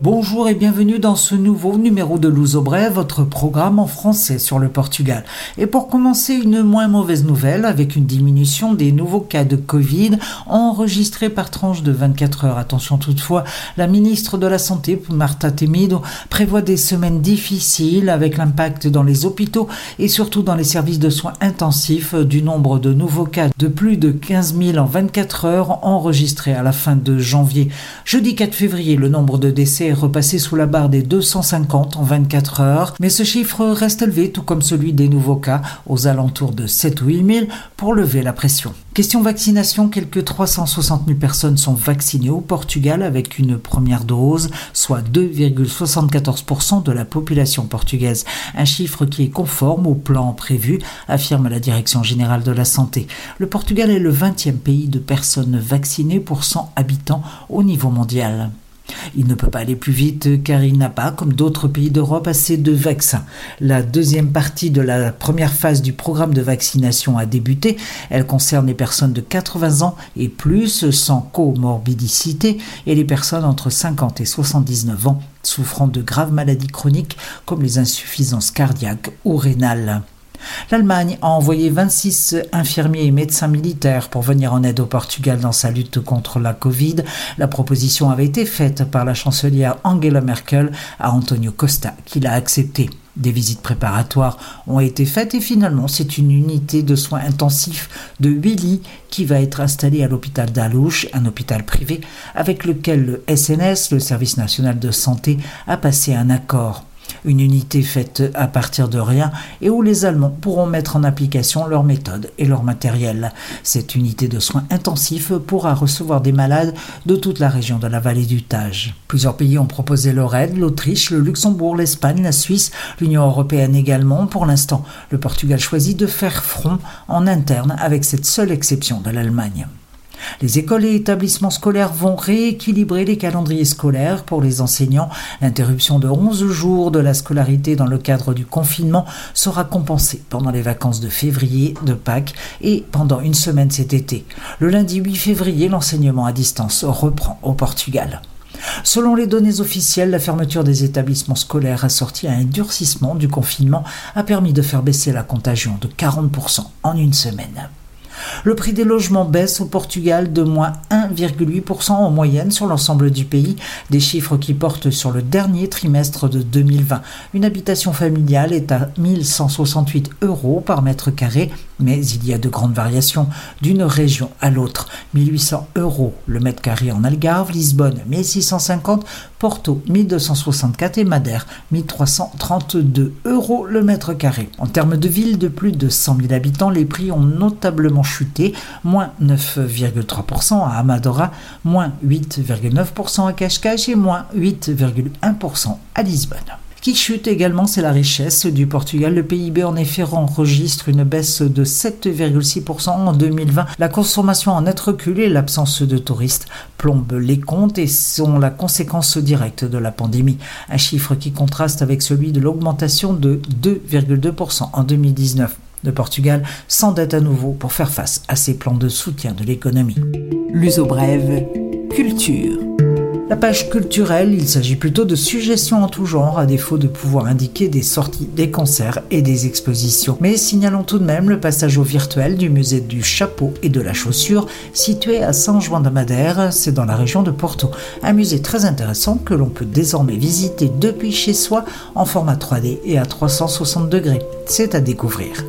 Bonjour et bienvenue dans ce nouveau numéro de Louzo Brève, votre programme en français sur le Portugal. Et pour commencer, une moins mauvaise nouvelle avec une diminution des nouveaux cas de Covid enregistrés par tranche de 24 heures. Attention toutefois, la ministre de la Santé, Marta Temido, prévoit des semaines difficiles avec l'impact dans les hôpitaux et surtout dans les services de soins intensifs du nombre de nouveaux cas de plus de 15 000 en 24 heures enregistrés à la fin de janvier. Jeudi 4 février, le nombre de décès repassé sous la barre des 250 en 24 heures, mais ce chiffre reste élevé, tout comme celui des nouveaux cas, aux alentours de 7 ou 8 000, pour lever la pression. Question vaccination, quelques 360 000 personnes sont vaccinées au Portugal avec une première dose, soit 2,74% de la population portugaise. Un chiffre qui est conforme au plan prévu, affirme la Direction générale de la santé. Le Portugal est le 20e pays de personnes vaccinées pour 100 habitants au niveau mondial. Il ne peut pas aller plus vite car il n'a pas, comme d'autres pays d'Europe, assez de vaccins. La deuxième partie de la première phase du programme de vaccination a débuté. Elle concerne les personnes de 80 ans et plus sans comorbidicité et les personnes entre 50 et 79 ans souffrant de graves maladies chroniques comme les insuffisances cardiaques ou rénales. L'Allemagne a envoyé 26 infirmiers et médecins militaires pour venir en aide au Portugal dans sa lutte contre la Covid. La proposition avait été faite par la chancelière Angela Merkel à Antonio Costa, qui l'a acceptée. Des visites préparatoires ont été faites et finalement c'est une unité de soins intensifs de 8 lits qui va être installée à l'hôpital d'Alouche, un hôpital privé avec lequel le SNS, le Service national de santé, a passé un accord une unité faite à partir de rien et où les Allemands pourront mettre en application leurs méthodes et leur matériel. Cette unité de soins intensifs pourra recevoir des malades de toute la région de la vallée du Tage. Plusieurs pays ont proposé leur aide, l'Autriche, le Luxembourg, l'Espagne, la Suisse, l'Union européenne également. Pour l'instant, le Portugal choisit de faire front en interne avec cette seule exception de l'Allemagne. Les écoles et établissements scolaires vont rééquilibrer les calendriers scolaires pour les enseignants. L'interruption de 11 jours de la scolarité dans le cadre du confinement sera compensée pendant les vacances de février, de Pâques et pendant une semaine cet été. Le lundi 8 février, l'enseignement à distance reprend au Portugal. Selon les données officielles, la fermeture des établissements scolaires assortie à un durcissement du confinement a permis de faire baisser la contagion de 40% en une semaine. Le prix des logements baisse au Portugal de moins 1,8% en moyenne sur l'ensemble du pays, des chiffres qui portent sur le dernier trimestre de 2020. Une habitation familiale est à 1168 euros par mètre carré, mais il y a de grandes variations d'une région à l'autre. 1800 euros le mètre carré en Algarve, Lisbonne 1650, Porto 1264 et Madère 1332 euros le mètre carré. En termes de villes de plus de 100 000 habitants, les prix ont notablement chuté, moins 9,3% à Amadora, moins 8,9% à Cascais et moins 8,1% à Lisbonne qui chute également, c'est la richesse du Portugal. Le PIB en effet enregistre une baisse de 7,6% en 2020. La consommation en net recul et l'absence de touristes plombent les comptes et sont la conséquence directe de la pandémie. Un chiffre qui contraste avec celui de l'augmentation de 2,2% en 2019. Le Portugal s'endette à nouveau pour faire face à ses plans de soutien de l'économie. L'uso brève, culture. La page culturelle, il s'agit plutôt de suggestions en tout genre, à défaut de pouvoir indiquer des sorties, des concerts et des expositions. Mais signalons tout de même le passage au virtuel du musée du chapeau et de la chaussure, situé à Saint-Join de Madère, c'est dans la région de Porto. Un musée très intéressant que l'on peut désormais visiter depuis chez soi en format 3D et à 360 degrés. C'est à découvrir.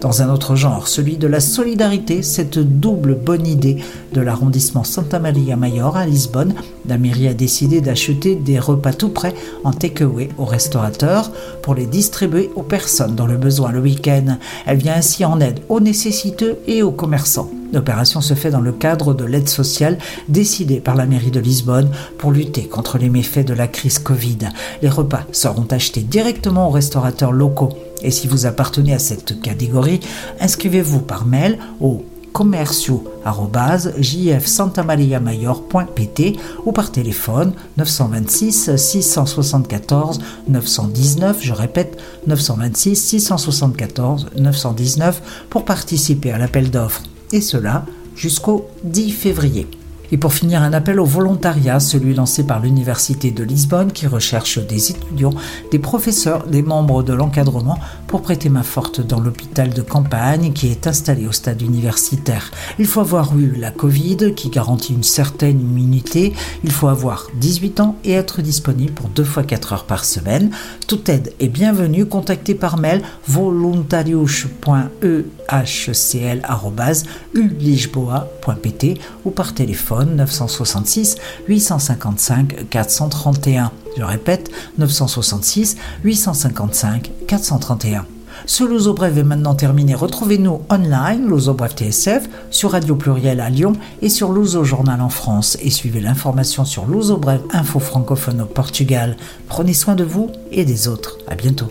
Dans un autre genre, celui de la solidarité, cette double bonne idée de l'arrondissement Santa Maria Mayor à Lisbonne, la a décidé d'acheter des repas tout prêts en takeaway aux restaurateurs pour les distribuer aux personnes dans le besoin le week-end. Elle vient ainsi en aide aux nécessiteux et aux commerçants. L'opération se fait dans le cadre de l'aide sociale décidée par la mairie de Lisbonne pour lutter contre les méfaits de la crise Covid. Les repas seront achetés directement aux restaurateurs locaux. Et si vous appartenez à cette catégorie, inscrivez-vous par mail au commercio.jfsantamariamayor.pt ou par téléphone 926 674 919, je répète 926 674 919 pour participer à l'appel d'offres et cela jusqu'au 10 février. Et pour finir, un appel au volontariat, celui lancé par l'Université de Lisbonne qui recherche des étudiants, des professeurs, des membres de l'encadrement pour prêter main forte dans l'hôpital de campagne qui est installé au stade universitaire. Il faut avoir eu la Covid qui garantit une certaine immunité, il faut avoir 18 ans et être disponible pour deux fois 4 heures par semaine. Toute aide est bienvenue, contactez par mail voluntariush.ehcl.ulisboa.pt ou par téléphone 966 855 431. Je répète, 966 855 431. Ce Louzo Bref est maintenant terminé. Retrouvez-nous online, Louzo Bref TSF, sur Radio Pluriel à Lyon et sur Louzo Journal en France. Et suivez l'information sur Louzo Bref, info francophone au Portugal. Prenez soin de vous et des autres. À bientôt.